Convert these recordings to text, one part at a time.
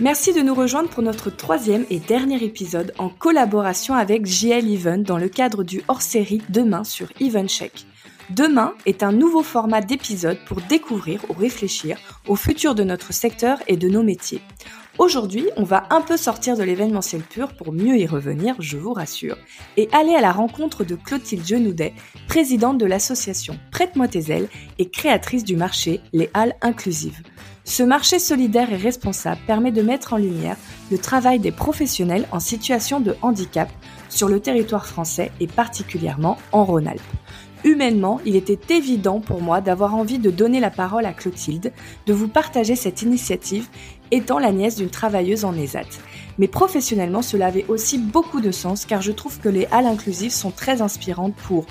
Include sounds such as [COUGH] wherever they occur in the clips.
Merci de nous rejoindre pour notre troisième et dernier épisode en collaboration avec JL Event dans le cadre du hors-série Demain sur EventCheck. Demain est un nouveau format d'épisode pour découvrir ou réfléchir au futur de notre secteur et de nos métiers. Aujourd'hui, on va un peu sortir de l'événementiel pur pour mieux y revenir, je vous rassure, et aller à la rencontre de Clotilde Genoudet, présidente de l'association Prête-moi tes ailes et créatrice du marché Les Halles Inclusives. Ce marché solidaire et responsable permet de mettre en lumière le travail des professionnels en situation de handicap sur le territoire français et particulièrement en Rhône-Alpes. Humainement, il était évident pour moi d'avoir envie de donner la parole à Clotilde, de vous partager cette initiative étant la nièce d'une travailleuse en ESAT. Mais professionnellement, cela avait aussi beaucoup de sens car je trouve que les halles inclusives sont très inspirantes pour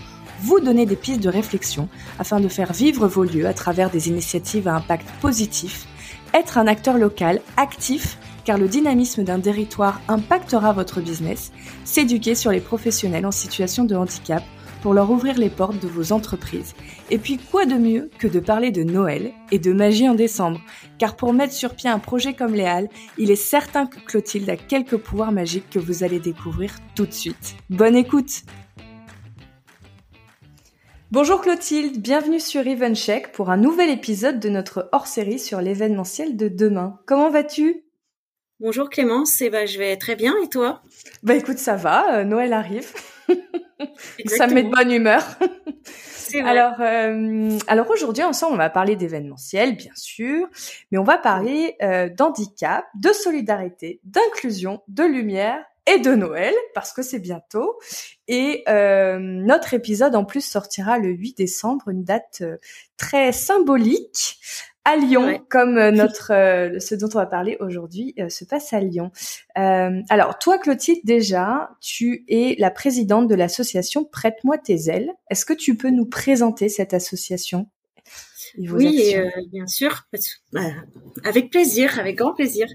vous donner des pistes de réflexion afin de faire vivre vos lieux à travers des initiatives à impact positif, être un acteur local actif car le dynamisme d'un territoire impactera votre business, s'éduquer sur les professionnels en situation de handicap pour leur ouvrir les portes de vos entreprises. Et puis quoi de mieux que de parler de Noël et de magie en décembre? Car pour mettre sur pied un projet comme les Halles, il est certain que Clotilde a quelques pouvoirs magiques que vous allez découvrir tout de suite. Bonne écoute Bonjour Clotilde, bienvenue sur EventCheck pour un nouvel épisode de notre hors-série sur l'événementiel de demain. Comment vas-tu? Bonjour Clémence, eh ben, je vais très bien et toi? Bah écoute, ça va, euh, Noël arrive. [LAUGHS] ça me met de bonne humeur. alors, euh, alors aujourd'hui ensemble, on va parler d'événementiel, bien sûr, mais on va parler euh, d'handicap, de solidarité, d'inclusion, de lumière et de Noël parce que c'est bientôt. Et euh, notre épisode en plus sortira le 8 décembre, une date euh, très symbolique à Lyon, comme euh, [LAUGHS] notre ce dont on va parler aujourd'hui se passe à Lyon. alors toi, Clotilde, déjà, tu es la présidente de l'association Prête-moi tes ailes. Est-ce que tu peux nous présenter cette association Oui, bien sûr, avec plaisir, avec grand plaisir.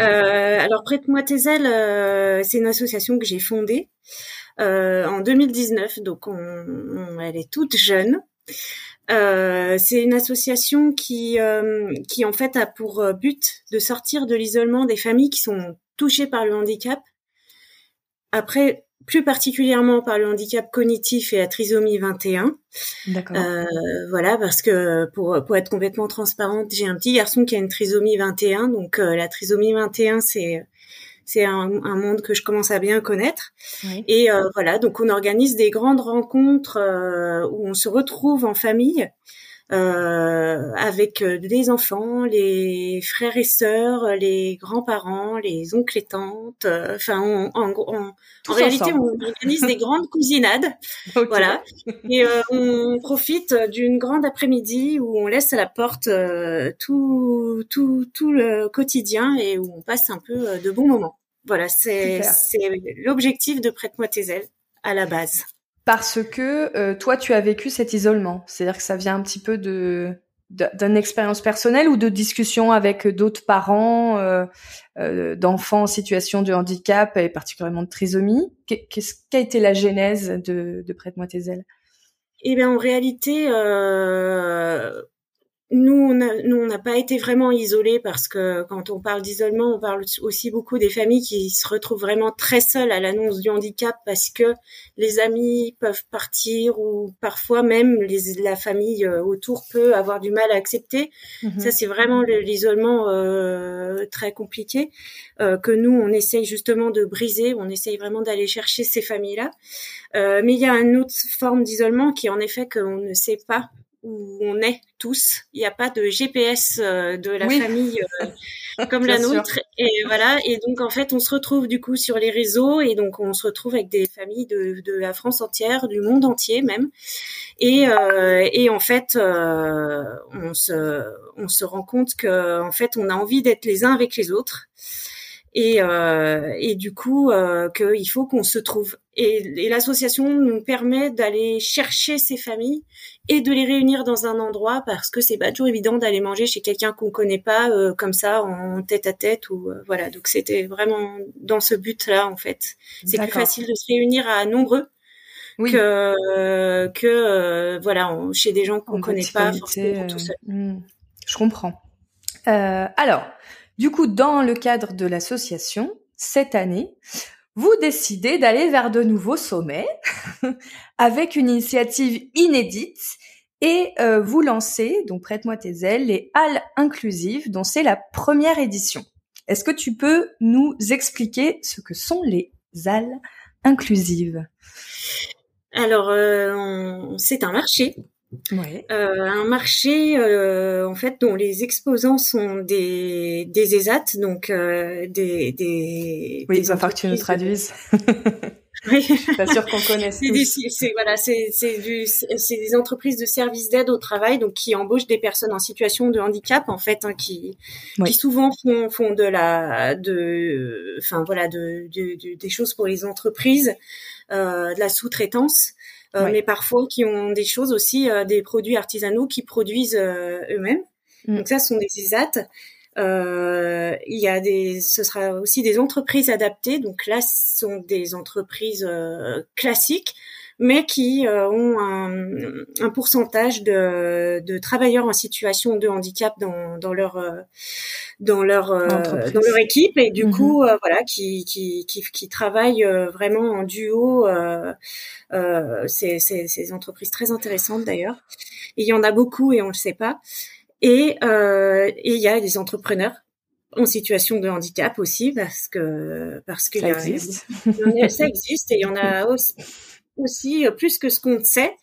Euh, alors prête-moi tes ailes, euh, c'est une association que j'ai fondée euh, en 2019, donc on, elle est toute jeune. c'est une association qui, qui en fait a pour but de sortir de l'isolement des familles qui sont touchées par le handicap. Après, plus particulièrement par le handicap cognitif et la trisomie 21. D'accord. Euh, voilà, parce que pour, pour être complètement transparente, j'ai un petit garçon qui a une trisomie 21, donc euh, la trisomie 21, c'est c'est un, un, monde que je commence à bien connaître. Et euh, voilà, donc on organise des grandes rencontres euh, où on se retrouve en famille euh, avec les enfants, les frères et sœurs, les grands-parents, les oncles et tantes. Euh, enfin, en, en, réalité, on organise des grandes [LAUGHS] cousinades, voilà. Et euh, on profite d'une grande après-midi où on laisse à la porte tout, tout, tout le quotidien et où on passe un peu de bons moments. Voilà, c'est l'objectif de Prête-moi tes ailes à la base parce que euh, toi tu as vécu cet isolement. C'est-à-dire que ça vient un petit peu de d'une expérience personnelle ou de discussion avec d'autres parents euh, euh, d'enfants en situation de handicap et particulièrement de trisomie? Qu'est-ce qu'a été la genèse de, de Prête-moi tes ailes? Eh bien, en réalité, nous, on n'a pas été vraiment isolés parce que quand on parle d'isolement, on parle aussi beaucoup des familles qui se retrouvent vraiment très seules à l'annonce du handicap parce que les amis peuvent partir ou parfois même les, la famille euh, autour peut avoir du mal à accepter. Mhm. Ça, c'est vraiment l'isolement euh, très compliqué euh, que nous, on essaye justement de briser. On essaye vraiment d'aller chercher ces familles-là. Euh, mais il y a une autre forme d'isolement qui, en effet, qu'on ne sait pas où on est tous. Il n'y a pas de GPS euh, de la famille euh, [LAUGHS] comme la nôtre. Et voilà. Et donc en fait, on se retrouve du coup sur les réseaux et donc on se retrouve avec des familles de, de la France entière, du monde entier même. Et, euh, et en fait, on se on se rend compte que en fait, on a envie d'être les uns avec les autres et, euh, et du coup euh, qu'il faut qu'on se trouve. Et, et l'association nous permet d'aller chercher ces familles et de les réunir dans un endroit parce que c'est pas toujours évident d'aller manger chez quelqu'un qu'on connaît pas euh, comme ça en tête à tête ou euh, voilà. Donc c'était vraiment dans ce but-là en fait. C'est plus facile de se réunir à nombreux. Oui. que que euh, voilà chez des gens qu'on connaît pas forcément tout seul. Hmm. Je comprends. alors, du coup, dans le cadre de l'association, cette année, vous décidez d'aller vers de nouveaux sommets [LAUGHS] avec une initiative inédite et euh, vous lancez, donc prête-moi tes ailes, les Halles inclusives dont c'est la première édition. Est-ce que tu peux nous expliquer ce que sont les Halles inclusives? Alors, euh, c'est un marché Ouais. Euh, un marché euh, en fait dont les exposants sont des des ESAT donc euh, des des oui il va falloir que tu nous traduises. Oui. [LAUGHS] Pas sûr qu'on connaisse c'est voilà c'est c'est du c'est des entreprises de services d'aide au travail donc qui embauchent des personnes en situation de handicap en fait hein, qui qui souvent font font de la de enfin voilà de, de, des choses pour les entreprises euh, de la sous-traitance euh, mais parfois qui ont des choses aussi, euh, des produits artisanaux qui produisent euh, eux-mêmes. Mm. Donc ça, ce sont des ISAT. Euh, il y a des, ce sera aussi des entreprises adaptées. Donc là, ce sont des entreprises euh, classiques, mais qui euh, ont un, un, pourcentage de, de, travailleurs en situation de handicap dans, dans leur dans leur dans leur équipe et du mm-hmm. coup voilà qui qui qui, qui travaillent vraiment en duo. c'est c'est entreprises très intéressantes d'ailleurs. Il y en a beaucoup et on le sait pas. Et euh, il y a des entrepreneurs en situation de handicap aussi parce que parce que ça, existe. ça existe et il y en a aussi, [LAUGHS] aussi plus que ce qu'on sait.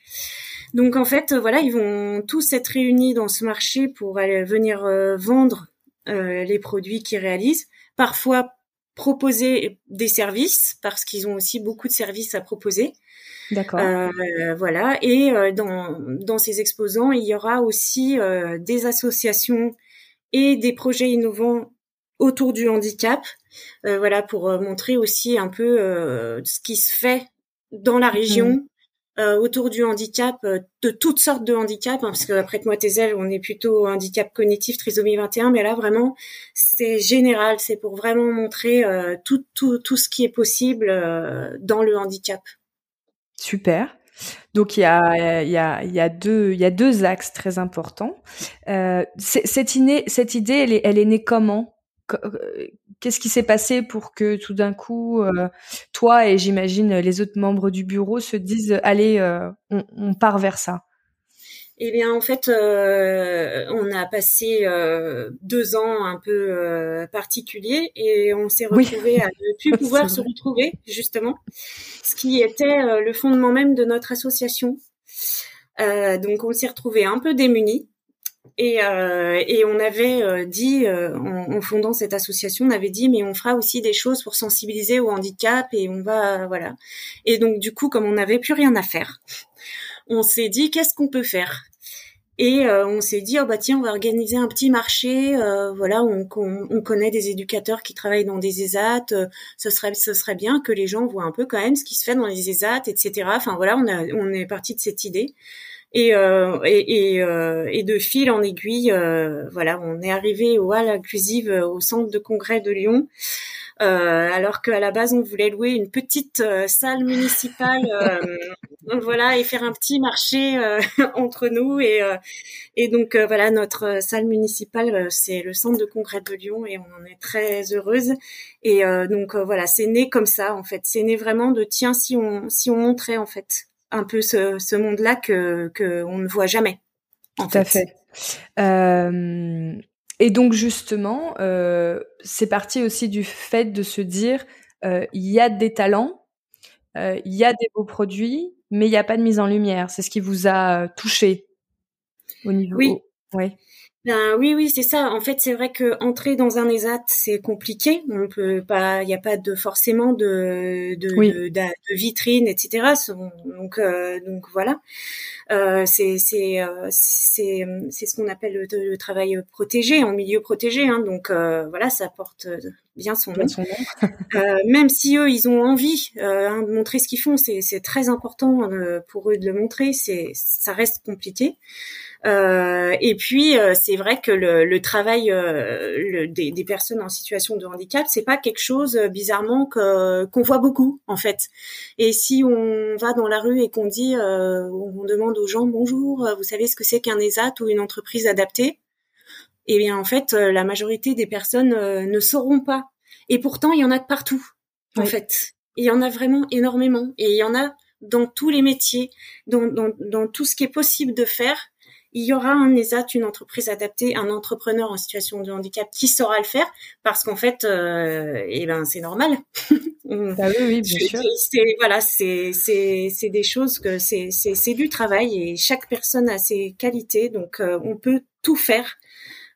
Donc en fait, voilà, ils vont tous être réunis dans ce marché pour aller venir euh, vendre euh, les produits qu'ils réalisent. Parfois proposer des services parce qu'ils ont aussi beaucoup de services à proposer. D'accord. Euh, voilà. Et euh, dans, dans ces exposants, il y aura aussi euh, des associations et des projets innovants autour du handicap. Euh, voilà, pour montrer aussi un peu ce qui se fait dans la région. Mmh. autour du handicap, de toutes sortes de handicaps, hein, parce que après moi tes ailes, on est plutôt handicap cognitif, trisomie 21, mais là vraiment c'est général, c'est pour vraiment montrer tout, tout, tout ce qui est possible dans le handicap. Super. Donc il y a, il y, a, il y, a deux, il y a deux axes très importants. Euh, cette, idée, cette idée, elle est, elle est née comment? euh, Qu'est-ce qui s'est passé pour que tout d'un coup, euh, toi et j'imagine les autres membres du bureau se disent allez, euh, on, on, part vers ça? Eh bien, en fait, euh, on a passé euh, deux ans un peu euh, particuliers et on s'est retrouvé à ne plus [LAUGHS] pouvoir se retrouver, justement, ce qui était euh, le fondement même de notre association. Euh, donc, on s'est retrouvé un peu démunis et, et on avait dit, en, en, fondant cette association, on avait dit, mais on fera aussi des choses pour sensibiliser au handicap et on va, voilà. Et donc, du coup, comme on n'avait plus rien à faire, on s'est dit qu'est-ce qu'on peut faire? Et euh, on s'est dit oh bah tiens on va organiser un petit marché euh, voilà on, on, connaît des éducateurs qui travaillent dans des ESAT euh, ce serait ce serait bien que les gens voient un peu quand même ce qui se fait dans les ESAT etc enfin voilà on est parti de cette idée Et, euh, et, euh, et, de fil en aiguille, euh, voilà, on est arrivé au hall inclusive au centre de congrès de Lyon. Euh, alors qu'à la base on voulait louer une petite euh, salle municipale, euh, [LAUGHS] voilà, et faire un petit marché [LAUGHS] entre nous. Et et donc voilà notre salle municipale c'est le centre de congrès de Lyon et on en est très heureuse. Et donc voilà c'est né comme ça en fait. C'est né vraiment de tiens si on si on montrait en fait un peu ce, ce monde-là que que on ne voit jamais. En Tout à fait. Euh, et donc justement, euh, c'est parti aussi du fait de se dire, euh, il y a des talents, il y a des beaux produits, mais il n'y a pas de mise en lumière. C'est ce qui vous a touché au niveau. Oui. Oui. Ben oui, oui, c'est ça. En fait, c'est vrai que entrer dans un ESAT, c'est compliqué. On peut pas, il n'y a pas de forcément de de, de, vitrine, etc. Donc euh, donc voilà. Euh, c'est c'est euh, c'est c'est ce qu'on appelle le, travail protégé en milieu protégé. Hein. Donc euh, voilà, ça porte bien son nom. [LAUGHS] même si eux, ils ont envie hein, de montrer ce qu'ils font, c'est c'est très important pour eux de le montrer. C'est ça reste compliqué. Euh, et puis euh, c'est vrai que le, le travail euh, le, des, des, personnes en situation de handicap, c'est pas quelque chose bizarrement que qu'on voit beaucoup en fait. Et si on va dans la rue et qu'on dit, on demande aux gens bonjour, vous savez ce que c'est qu'un ESAT ou une entreprise adaptée? Eh bien en fait, la majorité des personnes ne sauront pas. Et pourtant, il y en a de partout en fait. Il y en a vraiment énormément. Et il y en a dans tous les métiers, dans, dans, dans tout ce qui est possible de faire il y aura un ESAT, une entreprise adaptée, un entrepreneur en situation de handicap qui saura le faire parce qu'en fait, euh, eh ben c'est normal. [LAUGHS] bah oui, oui, bien sûr. C'est voilà, c'est c'est c'est des choses que c'est c'est c'est du travail et chaque personne a ses qualités, donc euh, on peut tout faire.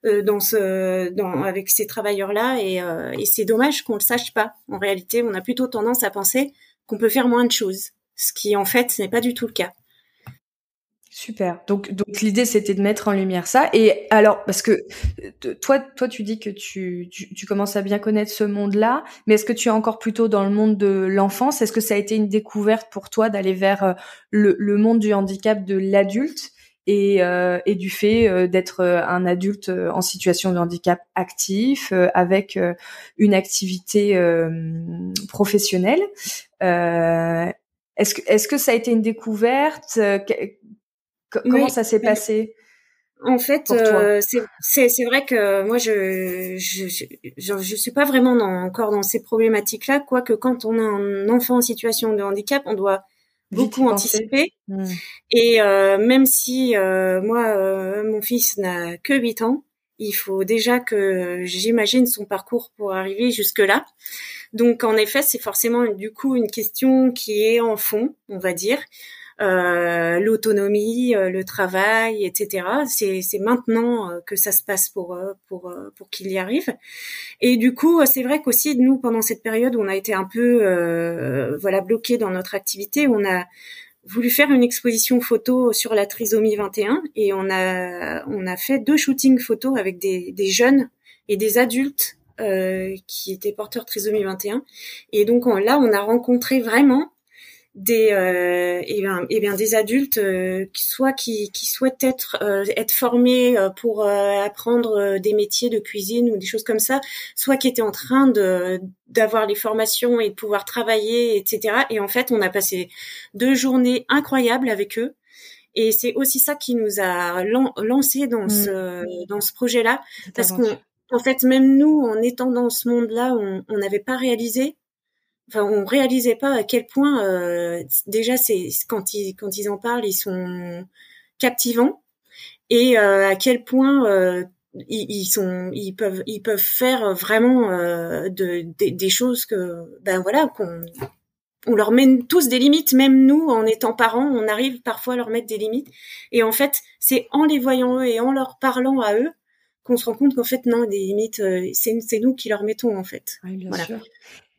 Euh, dans ce dans avec ces travailleurs là et, euh, et c'est dommage qu'on le sache pas en réalité on a plutôt tendance à penser qu'on peut faire moins de choses ce qui en fait n'est pas du tout le cas Super. Donc, donc l'idée c'était de mettre en lumière ça. Et alors, parce que toi, toi, tu dis que tu, tu, commences à bien connaître ce monde-là, mais est-ce que tu es encore plutôt dans le monde de l'enfance? Est-ce que ça a été une découverte pour toi d'aller vers euh, le, le, monde du handicap de l'adulte et, euh, et du fait euh, d'être un adulte en situation de handicap actif avec une activité professionnelle? Est-ce que, est-ce que ça a été une découverte? Comment ça s'est passé? En fait, euh, c'est vrai que moi je je, je je, suis pas vraiment encore dans ces problématiques là, quoique quand on a un enfant en situation de handicap, on doit beaucoup anticiper. Hmm. Et euh, même si euh, moi euh, mon fils n'a que 8 ans, il faut déjà que j'imagine son parcours pour arriver jusque là. Donc en effet, c'est forcément du coup une question qui est en fond, on va dire. Euh, l'autonomie, euh, le travail, etc. C'est, maintenant euh, que ça se passe pour pour pour qu'il y arrive. Et du coup, c'est vrai qu'aussi nous pendant cette période où on a été un peu voilà bloqué dans notre activité, on a voulu faire une exposition photo sur la trisomie 21 et on a on a fait deux shootings photos avec des, des jeunes et des adultes euh, qui étaient porteurs trisomie 21 et donc là on a rencontré vraiment des euh, et bien, et bien des adultes euh, soit qui, qui souhaitent être euh, être formés euh, pour apprendre des métiers de cuisine ou des choses comme ça soit qui étaient en train de d'avoir les formations et de pouvoir travailler etc et en fait on a passé deux journées incroyables avec eux. Et c'est aussi ça qui nous a lancé dans mmh. ce dans ce projet là parce qu'on en fait même nous en étant dans ce monde là on n'avait pas réalisé enfin on réalisait pas à quel point euh, déjà c'est quand ils quand ils en parlent ils sont captivants et euh, à quel point euh, ils, sont ils peuvent ils peuvent faire vraiment de, des choses que ben voilà qu'on on leur met tous des limites, même nous, en étant parents, on arrive parfois à leur mettre des limites. Et en fait, c'est en les voyant eux et en leur parlant à eux qu'on se rend compte qu'en fait, non, des limites, c'est nous qui leur mettons, en fait. Oui, bien sûr.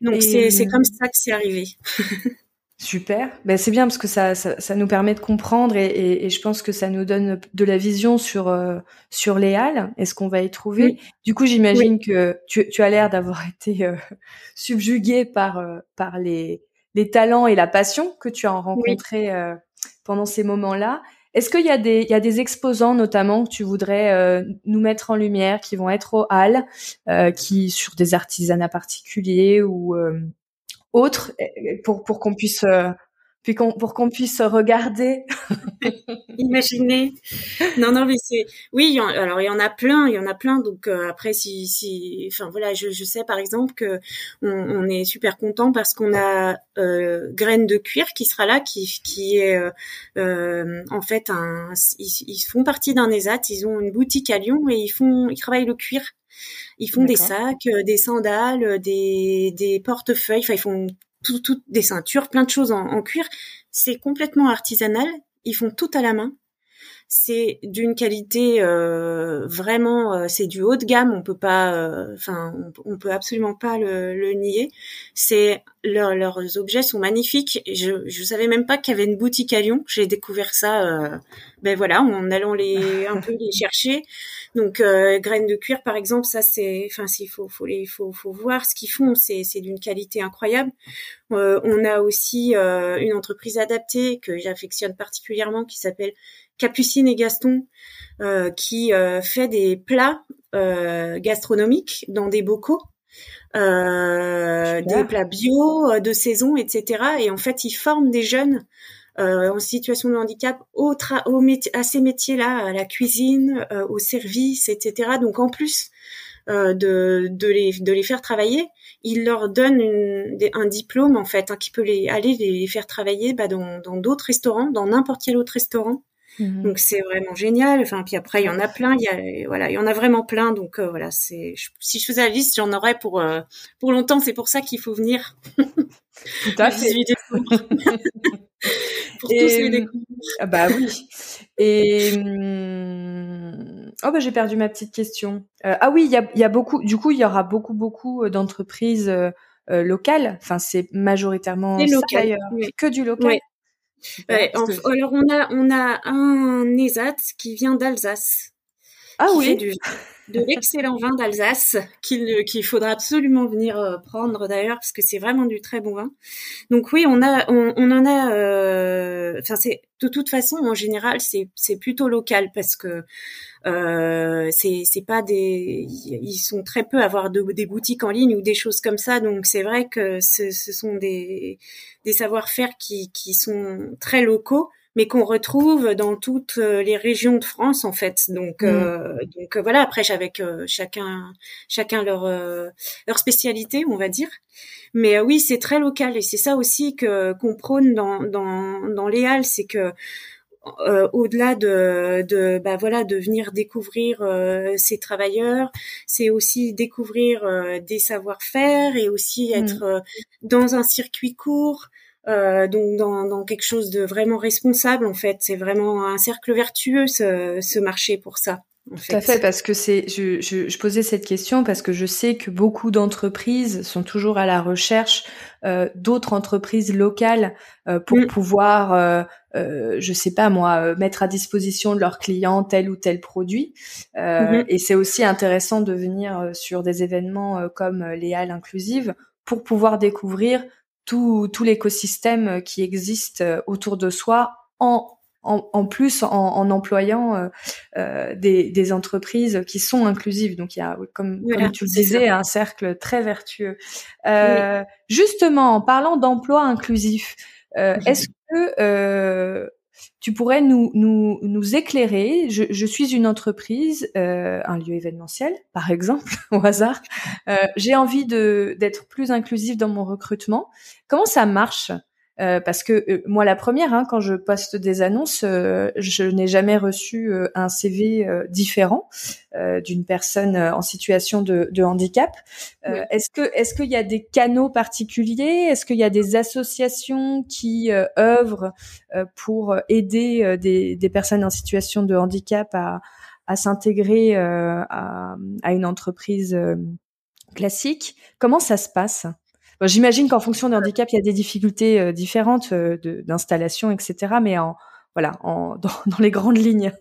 Donc c'est comme ça que c'est arrivé. [LAUGHS] Super, ben, c'est bien parce que ça, ça, nous permet de comprendre et, et, je pense que ça nous donne de la vision sur euh, sur les halles et ce qu'on va y trouver? Du coup, j'imagine que tu, tu as l'air d'avoir [LAUGHS] été euh, subjugué par euh, par les les talents et la passion que tu as rencontrés euh, pendant ces moments-là. Est-ce qu'il y a des, y a des exposants notamment que tu voudrais euh, nous mettre en lumière, qui vont être au Halles, euh, qui sur des artisanats particuliers ou euh, autres, pour qu'on puisse puis pour qu'on puisse regarder. [LAUGHS] Imaginer. Non, non, mais c'est oui. alors il y en a plein, il y en a plein. Donc euh, après, si, si, enfin voilà, je, je sais par exemple que on, on est super content parce qu'on a euh, Graines de cuir qui sera là, qui qui est euh, euh en fait un, ils, ils font partie d'un ESAT. Ils ont une boutique à Lyon et ils font, ils travaillent le cuir. Ils font des sacs, euh, des sandales, des, des portefeuilles. Enfin, ils font toutes des ceintures, plein de choses en, cuir. C'est complètement artisanal. Ils font tout à la main. C'est d'une qualité euh, vraiment, euh, c'est du haut de gamme. On peut pas, euh, enfin, on, peut absolument pas le, nier. C'est leurs objets sont magnifiques. Je je savais même pas qu'il y avait une boutique à Lyon. J'ai découvert ça, ben voilà, en allant les un peu les chercher. Donc euh, graines de cuir par exemple, ça c'est, enfin s'il faut faut les faut faut voir ce qu'ils font, c'est c'est d'une qualité incroyable. Euh, on a aussi euh, une entreprise adaptée que j'affectionne particulièrement qui s'appelle Capucine et Gaston, qui fait des plats gastronomiques dans des bocaux. des plats bio de saison, etc. Et en fait, ils forment des jeunes euh, en situation de handicap au, au à ces métiers-là, à la cuisine, euh, au service, etc. Donc en plus euh, de, de, les, de les faire travailler, il leur donne une, un diplôme en fait hein, qui peut les aller les faire travailler bah, dans d'autres restaurants, dans n'importe quel autre restaurant. Mhm. Donc c'est vraiment génial. Enfin puis après il y en a plein. Il y a voilà il y en a vraiment plein. Donc euh, voilà c'est si je faisais la liste j'en aurais pour euh, pour longtemps. C'est pour ça qu'il faut venir. Tout à [LAUGHS] fait. [LAUGHS] pour et, tous les ah bah oui. Et hum, oh bah j'ai perdu ma petite question. Euh, ah oui, il y a, y a beaucoup. Du coup, il y aura beaucoup beaucoup d'entreprises euh, locales. Enfin, c'est majoritairement local, que du local? Ouais, alors on a on a un ESAT qui vient d'Alsace. Ah oui. Du, de l'excellent vin d'Alsace qu'il qu'il faudra absolument venir euh, prendre d'ailleurs parce que c'est vraiment du très bon vin. Donc oui, on a on, on en a euh, enfin c'est de toute façon en général c'est c'est plutôt local parce que euh, c'est c'est pas des ils sont très peu à avoir de, des boutiques en ligne ou des choses comme ça donc c'est vrai que ce, ce sont des des savoir-faire qui qui sont très locaux mais qu'on retrouve dans toutes euh, les régions de France en fait. Donc, mm. euh, donc euh, voilà. Après, avec chacun, chacun leur leur spécialité, on va dire. Mais oui, c'est très local et c'est ça aussi que qu'on prône dans dans dans les halles, c'est que au-delà de, de bah voilà de venir découvrir ces travailleurs, c'est aussi découvrir des savoir-faire et aussi mm. être dans un circuit court, euh, donc dans, dans, quelque chose de vraiment responsable en fait. C'est vraiment un cercle vertueux ce, ce marché pour ça. En Tout à fait, parce que c'est, je, je, je, posais cette question parce que je sais que beaucoup d'entreprises sont toujours à la recherche euh, d'autres entreprises locales euh, pour mm. pouvoir, euh, euh, je sais pas moi, mettre à disposition de leurs clients tel ou tel produit. Mm-hmm. Et c'est aussi intéressant de venir sur des événements comme les halles inclusives pour pouvoir découvrir tout, tout l'écosystème qui existe euh, autour de soi en en, en plus en, en employant euh, euh, des, des, entreprises qui sont inclusives. Donc il y a, comme, comme tu le disais, un cercle très vertueux. Euh, Justement, en parlant d'emploi inclusif, euh, est-ce que tu pourrais nous, nous, nous éclairer. Je, je, suis une entreprise, euh, un lieu événementiel, par exemple, [LAUGHS] au hasard. Euh, J'ai envie d'être plus inclusif dans mon recrutement. Comment ça marche? Euh, parce que euh, moi, la première, hein, quand je poste des annonces, euh, je n'ai jamais reçu un CV différent d'une personne en situation de, de handicap. Est-ce que est-ce qu'il y a des canaux particuliers? Est-ce qu'il y a des associations qui œuvrent pour aider des, des, personnes en situation de handicap à, à s'intégrer à, à, une entreprise classique? Comment ça se passe? J'imagine qu'en fonction d'un handicap, il y a des difficultés euh, différentes euh, d'installation, etc. Mais en voilà, en, [LAUGHS] dans, dans les grandes lignes.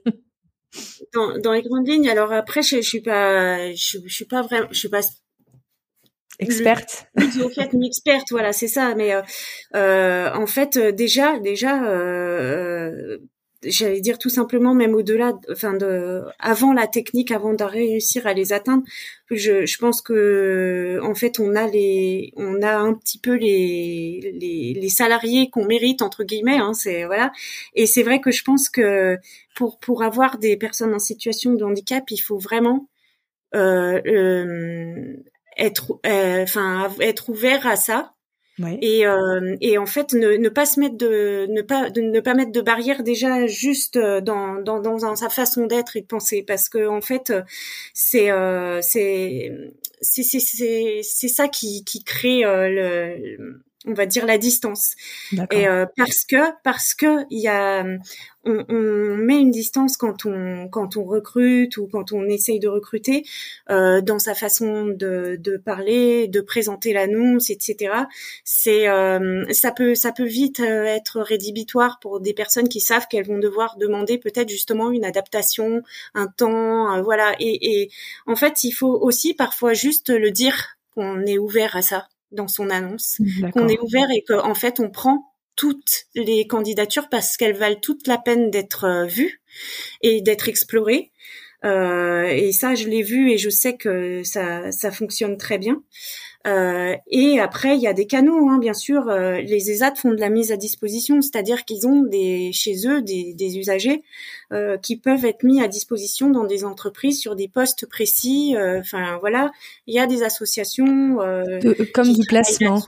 Dans, dans, les grandes lignes. Alors après, je, je suis pas, je, je, suis pas vraiment, je suis pas experte. [LAUGHS] Au fait, ni experte, voilà, c'est ça. Mais euh, euh en fait, déjà, déjà, euh, j'allais dire tout simplement même au-delà, enfin de, avant la technique, avant de réussir à les atteindre, je, je pense que en fait on a les, on a un petit peu les les, les salariés qu'on mérite entre guillemets, hein, c'est voilà. Et c'est vrai que je pense que pour pour avoir des personnes en situation de handicap, il faut vraiment euh, euh, être, euh, enfin être ouvert à ça et, euh, et en fait, ne, ne, pas se mettre de, ne pas, de, ne pas mettre de barrière déjà juste euh, dans, dans, dans, sa façon d'être et de penser, parce que en fait, c'est, euh, c'est, c'est, c'est, c'est ça qui, qui crée euh, le, on va dire la distance. Et euh, parce que parce que il y a on, on, met une distance quand on quand on recrute ou quand on essaye de recruter euh, dans sa façon de, de parler de présenter l'annonce etc c'est euh, ça peut ça peut vite euh, être rédhibitoire pour des personnes qui savent qu'elles vont devoir demander peut-être justement une adaptation un temps voilà. Et, et en fait il faut aussi parfois juste le dire qu'on est ouvert à ça dans son annonce, qu'on est ouvert et qu'en fait on prend toutes les candidatures parce qu'elles valent toute la peine d'être euh, vues et d'être explorées. Euh, et ça, je l'ai vu et je sais que ça, ça fonctionne très bien. Euh, et après, il y a des canaux, hein, bien sûr. Euh, les ESAT font de la mise à disposition, c'est-à-dire qu'ils ont des, chez eux des, des usagers euh, qui peuvent être mis à disposition dans des entreprises sur des postes précis. Euh, enfin, voilà, il y a des associations comme du placement.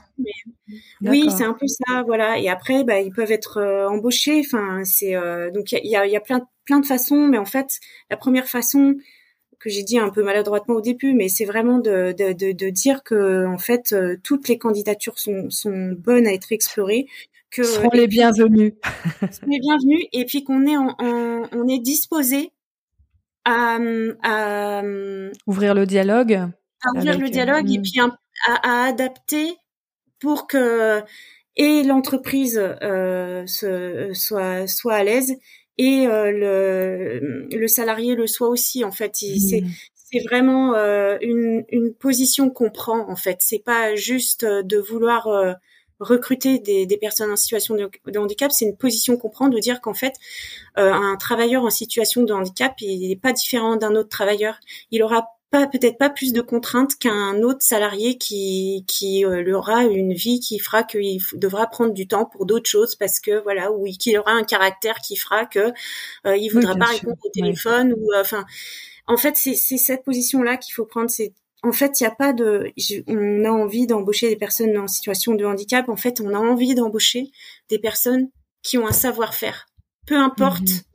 Oui, c'est un peu ça, voilà. Et après, bah, ils peuvent être embauchés. Enfin, c'est donc il y a, y a plein plein de façons, mais en fait, la première façon que j'ai dit un peu maladroitement au début, mais c'est vraiment de, de, de, de, dire que en fait euh, toutes les candidatures sont, sont bonnes à être explorées, que seront les bienvenus, [LAUGHS] sont les bienvenus, et puis qu'on est en, on est disposé à, à, ouvrir le dialogue, à ouvrir le dialogue et euh, puis à, à, adapter pour que et l'entreprise euh, soit soit à l'aise et euh, le, le salarié le soit aussi en fait c'est mmh. c'est vraiment euh, une, une position qu'on prend en fait c'est pas juste euh, de vouloir recruter des, des, personnes en situation de, de handicap, c'est une position qu'on prend de dire qu'en fait, un travailleur en situation de handicap, il n'est pas différent d'un autre travailleur. Il aura peut-être pas plus de contraintes qu'un autre salarié qui qui euh, aura une vie qui fera qu'il devra prendre du temps pour d'autres choses parce que voilà ou qui aura un caractère qui fera que euh, il voudra pas répondre au téléphone ou euh, enfin en fait c'est c'est cette position là qu'il faut prendre c'est en fait, il n'y a pas de. On a envie d'embaucher des personnes en situation de handicap. En fait, on a envie d'embaucher des personnes qui ont un savoir-faire. Peu importe mmh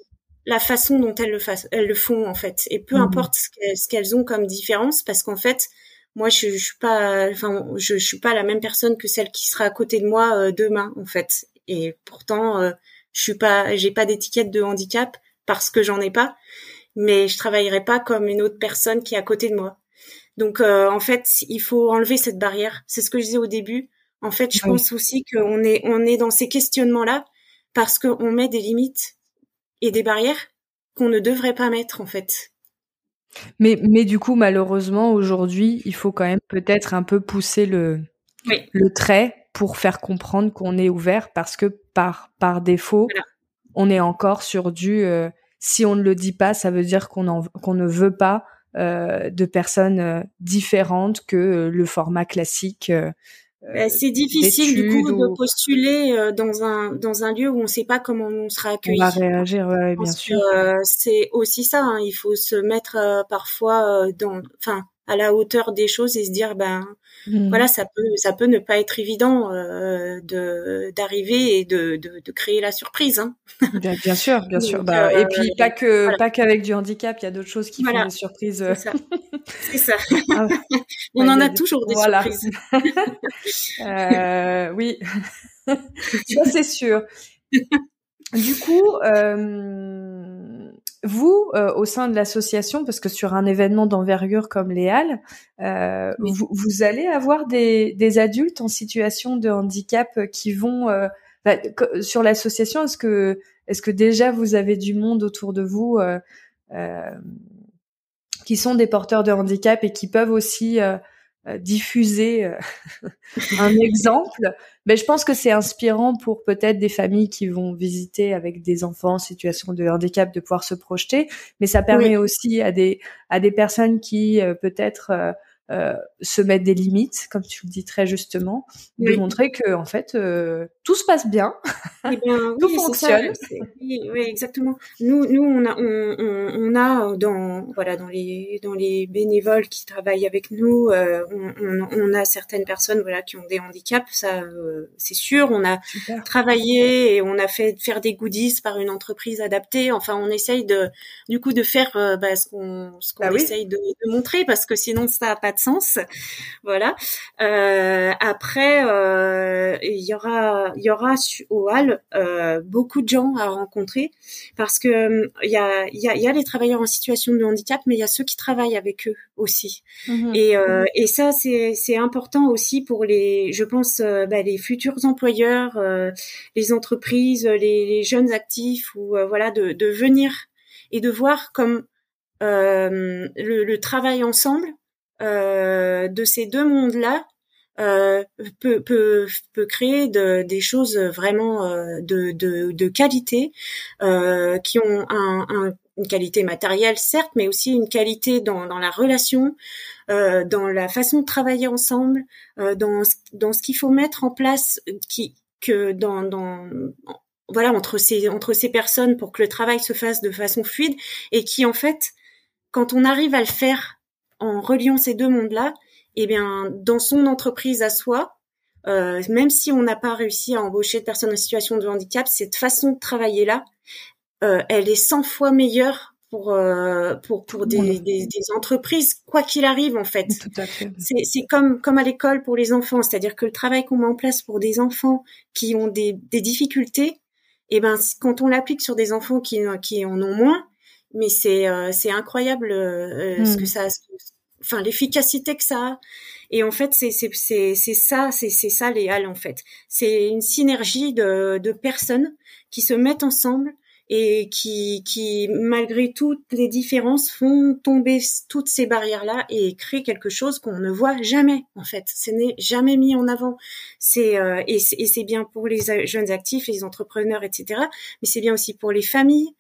la façon dont elles le, elles le font en fait. Et peu mmh. importe ce qu'elles ont comme différence parce qu'en fait moi je, je, suis pas enfin je, je, suis pas la même personne que celle qui sera à côté de moi euh, demain en fait. Et pourtant euh, je suis pas j'ai pas d'étiquette de handicap parce que j'en ai pas mais je travaillerai pas comme une autre personne qui est à côté de moi. Donc euh, en fait il faut enlever cette barrière. C'est ce que je disais au début. En fait je pense aussi qu'on est on est dans ces questionnements là parce qu'on met des limites et des barrières qu'on ne devrait pas mettre en fait. Mais, mais du coup, malheureusement, aujourd'hui, il faut quand même peut-être un peu pousser le, le trait pour faire comprendre qu'on est ouvert parce que par, par défaut, on est encore sur du euh, si on ne le dit pas, ça veut dire qu'on qu'on ne veut pas euh, de personnes euh, différentes que le format classique bah, euh, c'est difficile du coup de postuler euh, dans un dans un lieu où on ne sait pas comment on sera accueilli. On va réagir, ouais, bien sûr. Euh, c'est aussi ça. Hein, il faut se mettre parfois dans, enfin, à la hauteur des choses et se dire ben mmh. voilà ça peut ça peut ne pas être évident euh, de d'arriver et de, de, de créer la surprise hein. bien, bien, sûr bien [LAUGHS] sûr. Bah, et puis pas que pas qu'avec du handicap il y a d'autres choses qui font des surprises c'est ça, ça. Ah on en a toujours des surprises. Euh, oui. [LAUGHS] Ça c'est sûr. Du coup euh, vous, euh, au sein de l'association, parce que sur un événement d'envergure comme les Halles, euh, vous, vous, allez avoir des, des, adultes en situation de handicap qui vont euh, bah, sur l'association. Est-ce que, est-ce que déjà vous avez du monde autour de vous qui sont des porteurs de handicap et qui peuvent aussi diffuser [LAUGHS] un exemple, mais je pense que c'est inspirant pour peut-être des familles qui vont visiter avec des enfants en situation de handicap de pouvoir se projeter, mais ça permet aussi à des à des personnes qui peut-être euh, se mettre des limites, comme tu le dis très justement, de montrer que en fait euh, tout se passe bien, eh [LAUGHS] tout fonctionne. oui, exactement. Nous, nous, on a, on, on, a dans voilà dans les dans les bénévoles qui travaillent avec nous, euh, on, on, a certaines personnes voilà qui ont des handicaps, ça c'est sûr. On a travaillé et on a fait faire des goodies par une entreprise adaptée. Enfin, on essaye de du coup de faire bah, ce qu'on ce qu'on bah essaye de, de, montrer parce que sinon ça n'a pas sens. Voilà. Euh, après, euh, il y aura, il y aura au Hall euh, beaucoup de gens à rencontrer parce que il y a, il y a, y a les travailleurs en situation de handicap, mais il y a ceux qui travaillent avec eux aussi. Mhm. Et, et ça, c'est, c'est important aussi pour les, je pense, bah, les futurs employeurs, les entreprises, les, les, jeunes actifs ou voilà, de, de venir et de voir comme euh, le, le, travail ensemble euh, de ces deux mondes-là euh, peut, peut, peut créer de, des choses vraiment euh, de, de, de qualité euh, qui ont un, un, une qualité matérielle certes, mais aussi une qualité dans, dans la relation, euh, dans la façon de travailler ensemble, euh, dans, dans ce qu'il faut mettre en place, qui que dans, dans voilà entre ces entre ces personnes pour que le travail se fasse de façon fluide et qui en fait quand on arrive à le faire en reliant ces deux mondes-là, eh bien, dans son entreprise à soi, euh, même si on n'a pas réussi à embaucher de personnes en situation de handicap, cette façon de travailler là, euh, elle est 100 fois meilleure pour euh, pour pour des, des, des, entreprises quoi qu'il arrive en fait. C'est c'est comme comme à l'école pour les enfants, c'est-à-dire que le travail qu'on met en place pour des enfants qui ont des des difficultés, eh ben quand on l'applique sur des enfants qui qui en ont moins, mais c'est euh, c'est incroyable euh, ce que hmm. ça enfin l'efficacité que ça a et en fait c'est c'est c'est c'est ça c'est c'est ça les halles en fait c'est une synergie de de personnes qui se mettent ensemble et qui, qui, malgré toutes les différences, font tomber toutes ces barrières-là et créent quelque chose qu'on ne voit jamais, en fait. Ce n'est jamais mis en avant. C'est euh, et c'est bien pour les jeunes actifs, les entrepreneurs, etc. Mais c'est bien aussi pour les familles,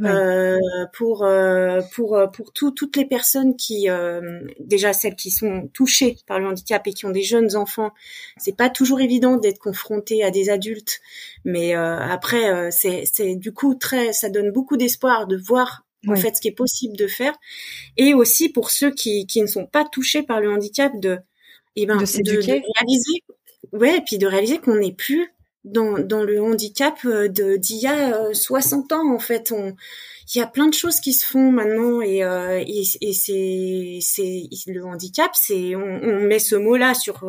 euh, pour euh, pour euh, pour tout, toutes les personnes qui, euh, déjà celles qui sont touchées par le handicap et qui ont des jeunes enfants. C'est pas toujours évident d'être confronté à des adultes, mais après c'est c'est du coup très ça donne beaucoup d'espoir de voir en fait ce qui est possible de faire, et aussi pour ceux qui, qui ne sont pas touchés par le handicap de, eh ben, de, réaliser, ouais, et puis de réaliser qu'on n'est plus dans, dans le handicap euh, d'il y a 60 euh, ans en fait. On, il y a plein de choses qui se font maintenant et, euh, et, et c'est c'est le handicap c'est on, on, met ce mot là sur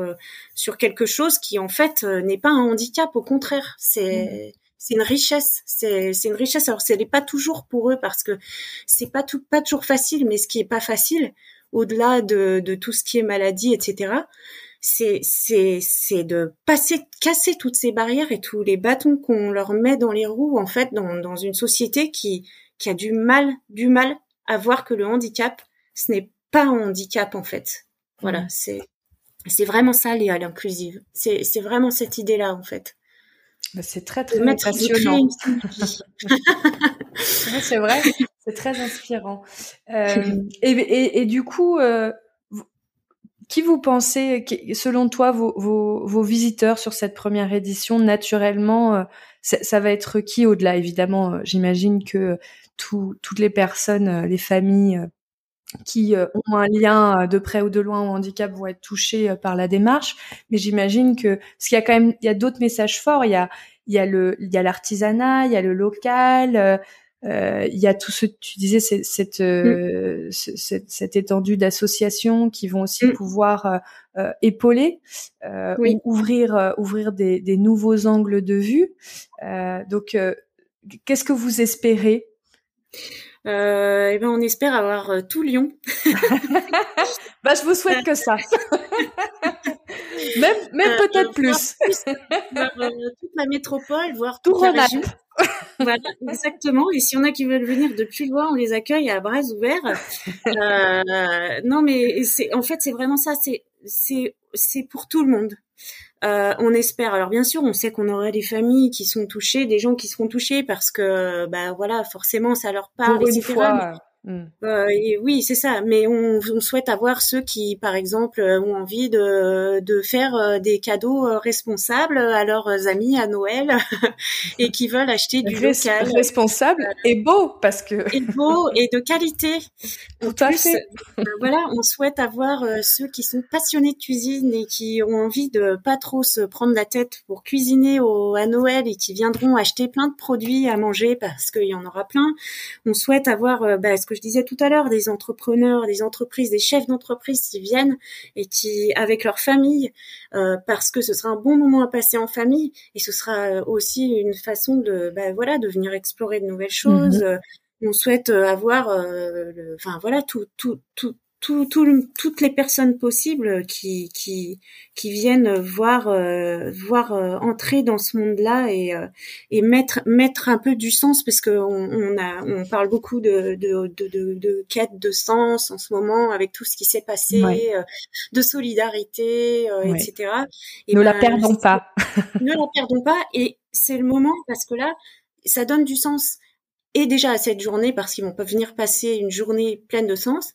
sur quelque chose qui en fait n'est pas un handicap au contraire. C'est mmh c'est une richesse. C'est, c'est une richesse. Alors, ce n'est pas toujours pour eux parce que c'est pas tout, pas toujours facile, mais ce qui est pas facile, au-delà de, de tout ce qui est maladie, etc., c'est, c'est, c'est de passer, casser toutes ces barrières et tous les bâtons qu'on leur met dans les roues, en fait, dans, dans une société qui, qui a du mal, du mal à voir que le handicap, ce n'est pas un handicap, en fait. Voilà, mmh. c'est, c'est vraiment ça, Léa, l'inclusive. C'est, c'est vraiment cette idée-là, en fait. Bah, c'est très très passionnant. [LAUGHS] c'est vrai, c'est très inspirant. Euh, [LAUGHS] et, et, et, du coup, euh, qui vous pensez, selon toi, vos, vos, vos, visiteurs sur cette première édition, naturellement, euh, ça, va être qui au-delà Évidemment, j'imagine que tout, toutes les personnes, les familles qui ont un lien de près ou de loin au handicap vont être touchés par la démarche. Mais j'imagine que parce qu'il y a quand même il y a d'autres messages forts. Il y a il y a le il y a l'artisanat, il y a le local. Euh, il y a tout ce tu disais cette cette, mm. cette, cette, étendue d'associations qui vont aussi mm. pouvoir euh, épauler oui. ouvrir ouvrir des, des, nouveaux angles de vue donc qu'est-ce que vous espérez? Euh, et eh ben on espère avoir euh, tout Lyon. [LAUGHS] bah je vous souhaite que ça. [LAUGHS] même même euh, peut-être plus. Euh, toute la métropole, voir tout la région. voilà, exactement. Et si on a qui veulent venir depuis loin, on les accueille à bras ouverts. [LAUGHS] Non, mais c'est en fait c'est vraiment ça. C'est c'est c'est pour tout le monde. Euh, on espère. Alors bien sûr, on sait qu'on aura des familles qui sont touchées, des gens qui seront touchés parce que, bah voilà, forcément, ça leur parle, etc. Fois, Mm. Euh, oui, c'est ça. Mais on, on, souhaite avoir ceux qui, par exemple, euh, ont envie de, de faire euh, des cadeaux responsables à leurs amis à Noël [LAUGHS] et qui veulent acheter du local. Responsable et beau parce que. Et beau et de qualité. Tout à fait. voilà, on souhaite avoir ceux qui sont passionnés de cuisine et qui ont envie de pas trop se prendre la tête pour cuisiner au, à Noël et qui viendront acheter plein de produits à manger parce qu'il y en aura plein. On souhaite avoir bah, que je disais tout à l'heure, des entrepreneurs, des entreprises, des chefs d'entreprise qui viennent et qui, avec leur famille, euh, parce que ce sera un bon moment à passer en famille et ce sera euh, aussi une façon de, bah, voilà, de venir explorer de nouvelles choses. Mhm. On souhaite avoir, euh, enfin voilà, tout, tout, tout, tout, toutes les personnes possibles qui, qui, qui viennent voir, euh, voir euh, entrer dans ce monde-là et, euh, et mettre, mettre un peu du sens parce que on, on, a, on parle beaucoup de, de, de, de, quête de sens en ce moment avec tout ce qui s'est passé, de solidarité, etc. Et ne la ben, perdons pas. [LAUGHS] ne la perdons pas et c'est le moment parce que là, ça donne du sens et déjà à cette journée parce qu'ils vont pas venir passer une journée pleine de sens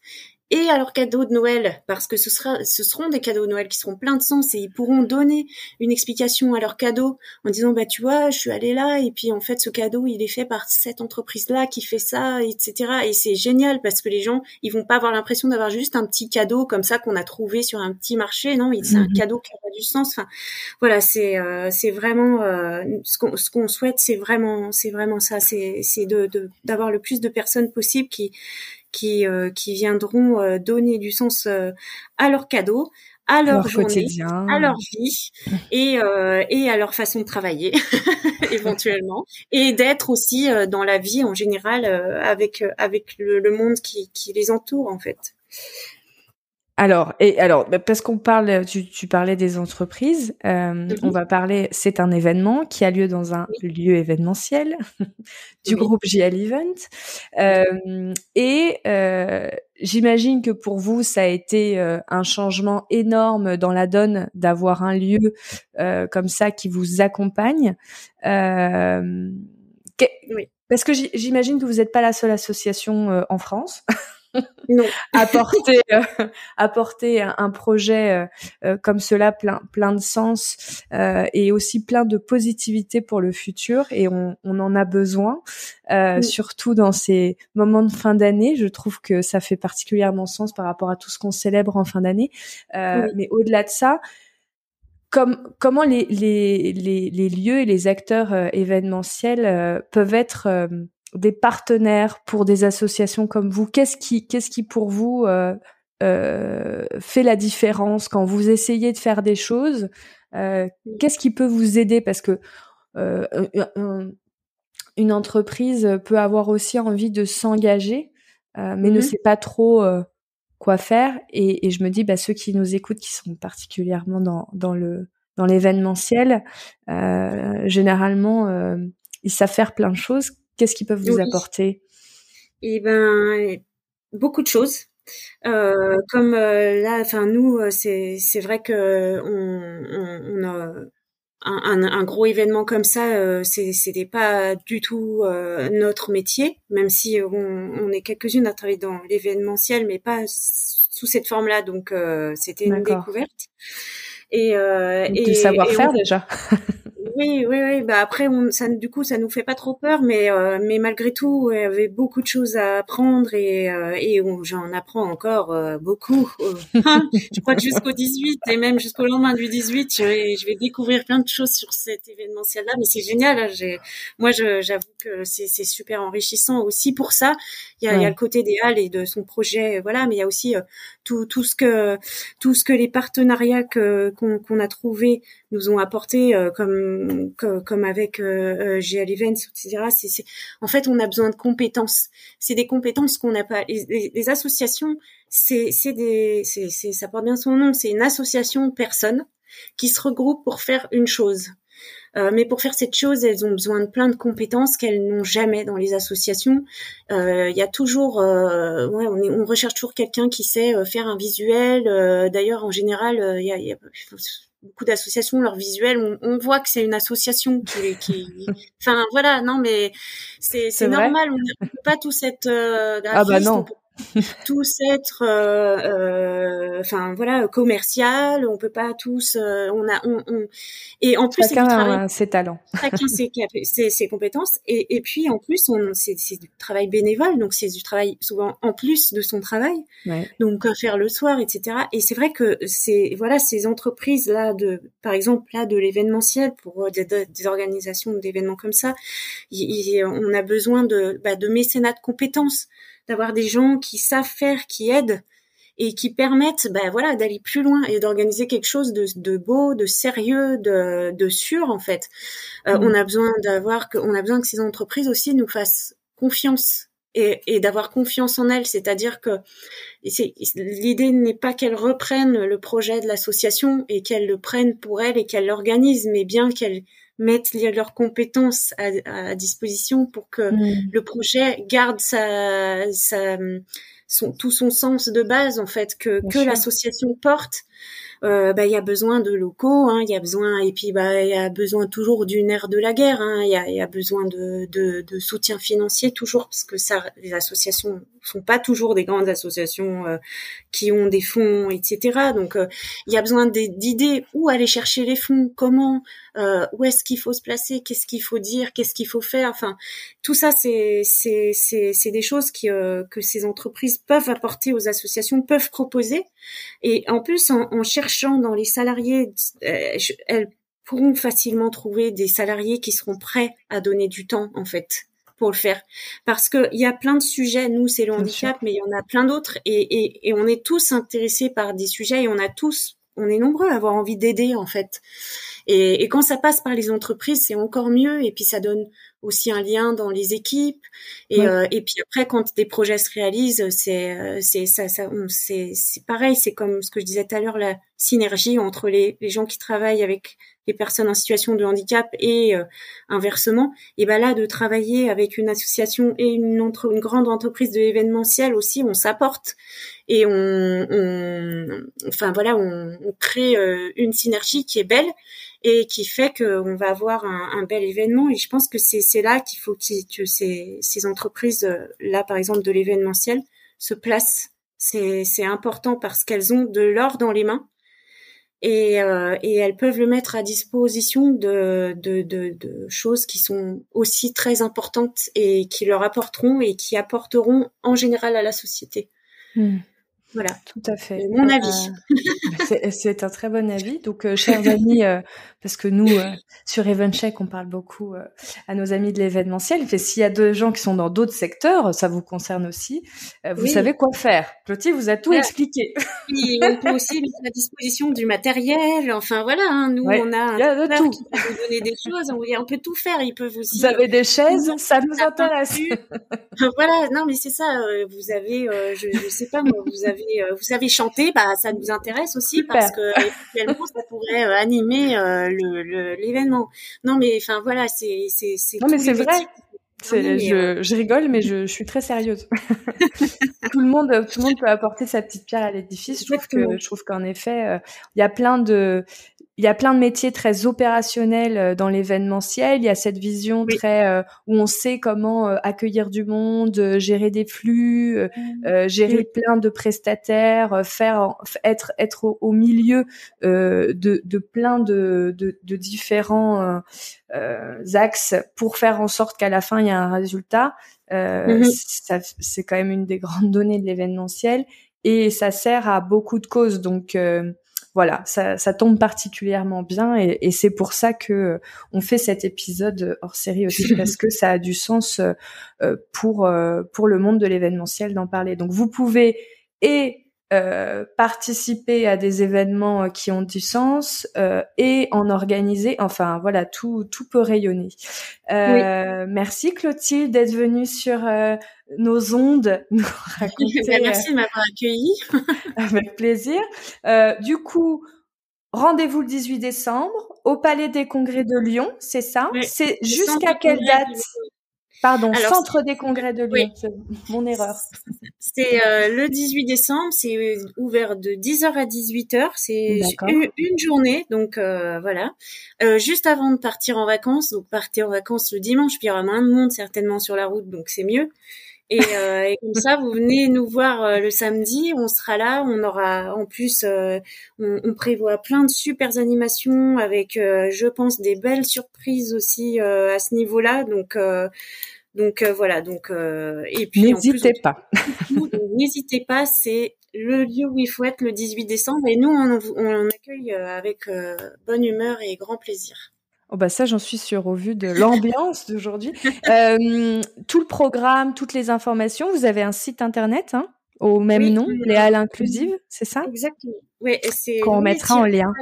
et à leurs cadeaux de Noël, parce que ce, sera, ce seront des cadeaux de Noël qui seront pleins de sens et ils pourront donner une explication à leurs cadeaux en disant bah tu vois je suis allé là et puis en fait ce cadeau il est fait par cette entreprise là qui fait ça etc et c'est génial parce que les gens ils vont pas avoir l'impression d'avoir juste un petit cadeau comme ça qu'on a trouvé sur un petit marché. Non c'est un mhm. cadeau qui a du sens. Enfin voilà c'est euh, c'est vraiment euh, ce qu'on ce qu'on souhaite c'est vraiment c'est vraiment ça. C'est c'est de d'avoir le plus de personnes possible qui qui, euh, qui viendront euh, donner du sens euh, à leurs cadeaux, à leur, journée, à leur vie [LAUGHS] et, et à leur façon de travailler [LAUGHS] éventuellement et d'être aussi dans la vie en général avec avec le, le monde qui, qui les entoure en fait. Alors, et alors, bah, parce qu'on parle, tu, tu, parlais des entreprises, euh, mhm. on va parler. C'est un événement qui a lieu dans un lieu événementiel [LAUGHS] du groupe JL Event, euh, et euh, j'imagine que pour vous, ça a été euh, un changement énorme dans la donne d'avoir un lieu euh, comme ça qui vous accompagne. Euh, oui. Parce que j'imagine que vous n'êtes pas la seule association en France. [LAUGHS] non. [LAUGHS] apporter euh, apporter un projet euh, euh, comme cela plein plein de sens et aussi plein de positivité pour le futur et on, on en a besoin surtout dans ces moments de fin d'année. Je trouve que ça fait particulièrement sens par rapport à tout ce qu'on célèbre en fin d'année. Mais au-delà de ça comme, comment les, les, les, les, lieux et les acteurs événementiels peuvent être des partenaires pour des associations comme vous? Qu'est-ce qui, qu'est-ce qui pour vous euh, euh, fait la différence quand vous essayez de faire des choses? Euh, Qu'est-ce qui peut vous aider? Parce que une entreprise peut avoir aussi envie de s'engager, mais ne mm-hmm. sait pas trop quoi faire. Et, et, je me dis, bah, ceux qui nous écoutent, qui sont particulièrement dans, dans le dans l'événementiel, généralement, ils savent faire plein de choses Qu'est-ce qu'ils peuvent vous apporter? Eh ben, beaucoup de choses. Euh, comme euh, là, enfin nous, euh, c'est c'est vrai que on, on, a un, un, gros événement comme ça, euh, c'était pas du tout notre métier, même si on, on est quelques-unes à travailler dans l'événementiel, mais pas sous cette forme-là. Donc c'était une découverte. Et, euh, du savoir-faire déjà. [LAUGHS] Oui, oui, oui. Bah après, on, ça, du coup, ça nous fait pas trop peur, mais euh, mais malgré tout, il y avait beaucoup de choses à apprendre et euh, et j'en apprends encore euh, beaucoup. [LAUGHS] je crois que jusqu'au 18 et même jusqu'au lendemain du 18, je vais je vais découvrir plein de choses sur cet événementiel-là. Mais c'est génial. Hein, moi, j'avoue que c'est c'est super enrichissant aussi pour ça. Il y a, il y a le côté des Halles et de son projet, voilà, mais il y a aussi tout tout ce que tout ce que les partenariats que qu'on a trouvé nous ont apporté comme comme, avec euh, euh GL Events, etc. En fait, on a besoin de compétences. C'est des compétences qu'on n'a pas. Les, associations, c'est, c'est des, c'est, ça porte bien son nom. C'est une association de personnes qui se regroupent pour faire une chose. Euh, mais pour faire cette chose, elles ont besoin de plein de compétences qu'elles n'ont jamais dans les associations. Il y a toujours, ouais, on, on, recherche toujours quelqu'un qui sait faire un visuel. D'ailleurs, en général, il y a, y a beaucoup d'associations, leur visuel, on, on voit que c'est une association qui, qui... [LAUGHS] enfin voilà, non mais c'est normal, on ne peut pas tous être euh, ah bah non [LAUGHS] tous être euh, euh, enfin voilà commercial on peut pas tous euh, on a on, on, et en plus chacun a ses talents. [LAUGHS] Chacun ses, ses, ses compétences et, et puis en plus on c'est du travail bénévole donc c'est du travail souvent en plus de son travail. Ouais. donc faire le soir etc et c'est vrai que c'est voilà ces entreprises là de par exemple là de l'événementiel pour des, des organisations d'événements comme ça on a besoin de bah, de mécénat de compétences d'avoir des gens qui savent faire, qui aident et qui permettent, ben voilà, d'aller plus loin et d'organiser quelque chose de, de, beau, de sérieux, de, de sûr en fait. Euh, mmh. On a besoin d'avoir, on a besoin que ces entreprises aussi nous fassent confiance et, et d'avoir confiance en elles, c'est-à-dire que l'idée n'est pas qu'elles reprennent le projet de l'association et qu'elles le prennent pour elles et qu'elles l'organisent, mais bien qu'elles mettent leurs compétences à, à, disposition pour que mm. le projet garde sa, sa son, tout son sens de base en fait que, que l'association porte euh, bah il y a besoin de locaux, hein, il y a besoin et puis bah il y a besoin toujours du nerf de la guerre, hein, il y, a, y a besoin de, de, de, soutien financier toujours parce que ça les associations sont pas toujours des grandes associations euh, qui ont des fonds etc. Donc euh, il y a besoin d'idées où aller chercher les fonds, comment, euh, où est-ce qu'il faut se placer, qu'est-ce qu'il faut dire, qu'est-ce qu'il faut faire, enfin tout ça c'est c'est c'est des choses qui que ces entreprises peuvent apporter aux associations, peuvent proposer et en plus en, en cherchant dans les salariés, euh, elles pourront facilement trouver des salariés qui seront prêts à donner du temps en fait pour le faire. Parce que il y a plein de sujets nous c'est le handicap mais il y en a plein d'autres. Et, et, on est tous intéressés par des sujets et on a tous on est nombreux à avoir envie d'aider en fait. Et, et, quand ça passe par les entreprises c'est encore mieux. Et puis ça donne aussi un lien dans les équipes. Et, euh, et puis après, quand des projets se réalisent, c'est euh, c'est ça, ça c'est c'est pareil. C'est comme ce que je disais tout à l'heure, la synergie entre les, les gens qui travaillent avec les personnes en situation de handicap et euh, inversement. Et ben là, de travailler avec une association et une, entre, une grande entreprise de l'événementiel aussi, on s'apporte et on, on, enfin voilà, on, on crée une synergie qui est belle et qui fait qu'on va avoir un, bel événement. Et je pense que c'est là qu'il faut que ces, ces entreprises, euh, là par exemple de l'événementiel, se placent. C'est important parce qu'elles ont de l'or dans les mains et, euh, et, elles peuvent le mettre à disposition de, de, de, de, choses qui sont aussi très importantes et qui leur apporteront et qui apporteront en général à la société. Hmm. Voilà. Tout à fait. Mon avis. [LAUGHS] Euh, c'est un très bon avis. Donc, euh, chers amis, euh, parce que nous, sur Evencheck, on parle beaucoup à nos amis de l'événementiel. S'il y a deux gens qui sont dans d'autres secteurs, ça vous concerne aussi. vous savez quoi faire. Clotilde vous a tout expliqué. Oui, on peut aussi mettre à disposition du matériel. Enfin, voilà. Hein, nous, on a un il a de tout. qui peut nous donner des choses. On, peut tout faire. Ils peuvent aussi. Vous avez des chaises, ça nous intéresse. voilà. Non, mais c'est ça. Vous avez, je, je sais pas moi, vous avez euh, vous savez chanter, bah ça nous intéresse aussi parce que éventuellement ça pourrait euh, animer euh, l'événement. Non mais enfin voilà, c'est c'est c'est Non mais c'est vrai. je, je, rigole, mais je, je, suis très sérieuse. [LAUGHS] tout le monde, tout le monde peut apporter sa petite pierre à l'édifice. Je trouve que, je trouve qu'en effet, il y a plein de, il y a plein de métiers très opérationnels euh, dans l'événementiel. Il y a cette vision très euh, où on sait comment euh, accueillir du monde, gérer des flux, mmh. gérer plein de prestataires, faire être être au, milieu de, de plein de, de, de différents axes pour faire en sorte qu'à la fin il y a un résultat. Mmh c'est quand même une des grandes [LAUGHS] données de l'événementiel et ça sert à beaucoup de causes. Donc voilà, ça, ça, tombe particulièrement bien et, et c'est pour ça que euh, on fait cet épisode hors série aussi [LAUGHS] parce que ça a du sens euh, pour euh, pour le monde de l'événementiel d'en parler. Donc vous pouvez et euh, participer à des événements qui ont du sens euh, et en organiser. Enfin, voilà, tout tout peut rayonner. Euh, Merci Clotilde d'être venue sur nos ondes [LAUGHS] nous raconter. Merci de m'avoir accueilli. [LAUGHS] avec plaisir. du coup, rendez-vous le 18 décembre au Palais des Congrès de Lyon, c'est ça? C'est jusqu'à quelle date? Pardon, Centre des Congrès de Lyon, mon erreur. C'est euh, le 18 décembre, c'est ouvert de 10h à 18h, c'est une, journée, donc euh, voilà. Euh, juste avant de partir en vacances, donc partez en vacances le dimanche, puis il y aura moins de monde certainement sur la route, donc c'est mieux. Et, et, comme ça, vous venez nous voir le samedi, on sera là, on aura en plus, on, on, prévoit plein de super animations avec, je pense, des belles surprises aussi à ce niveau-là, donc donc euh, voilà, donc euh, et puis n'hésitez pas. [LAUGHS] n'hésitez pas, c'est le lieu où il faut être le 18 décembre et nous on, on accueille euh, avec bonne humeur et grand plaisir. Oh bah ça j'en suis sûre au vu de l'ambiance d'aujourd'hui. tout le programme, toutes les informations, vous avez un site internet hein? Au même nom, les Halles Inclusives, c'est ça? Exactement. Oui, c'est qu'on mettra en lien.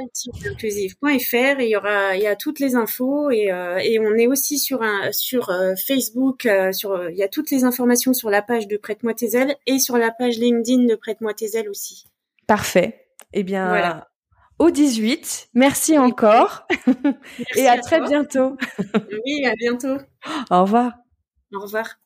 Inclusive.fr et il y aura, il y a toutes les infos et, euh, et on est aussi sur un sur euh, Facebook, euh, sur il y a toutes les informations sur la page de Prête-moi tes ailes et sur la page LinkedIn de Prête-moi tes ailes aussi. Parfait. Eh bien, voilà. au 18. Merci encore [LAUGHS] et à, à très bientôt. oui, à bientôt. Au revoir. Au revoir.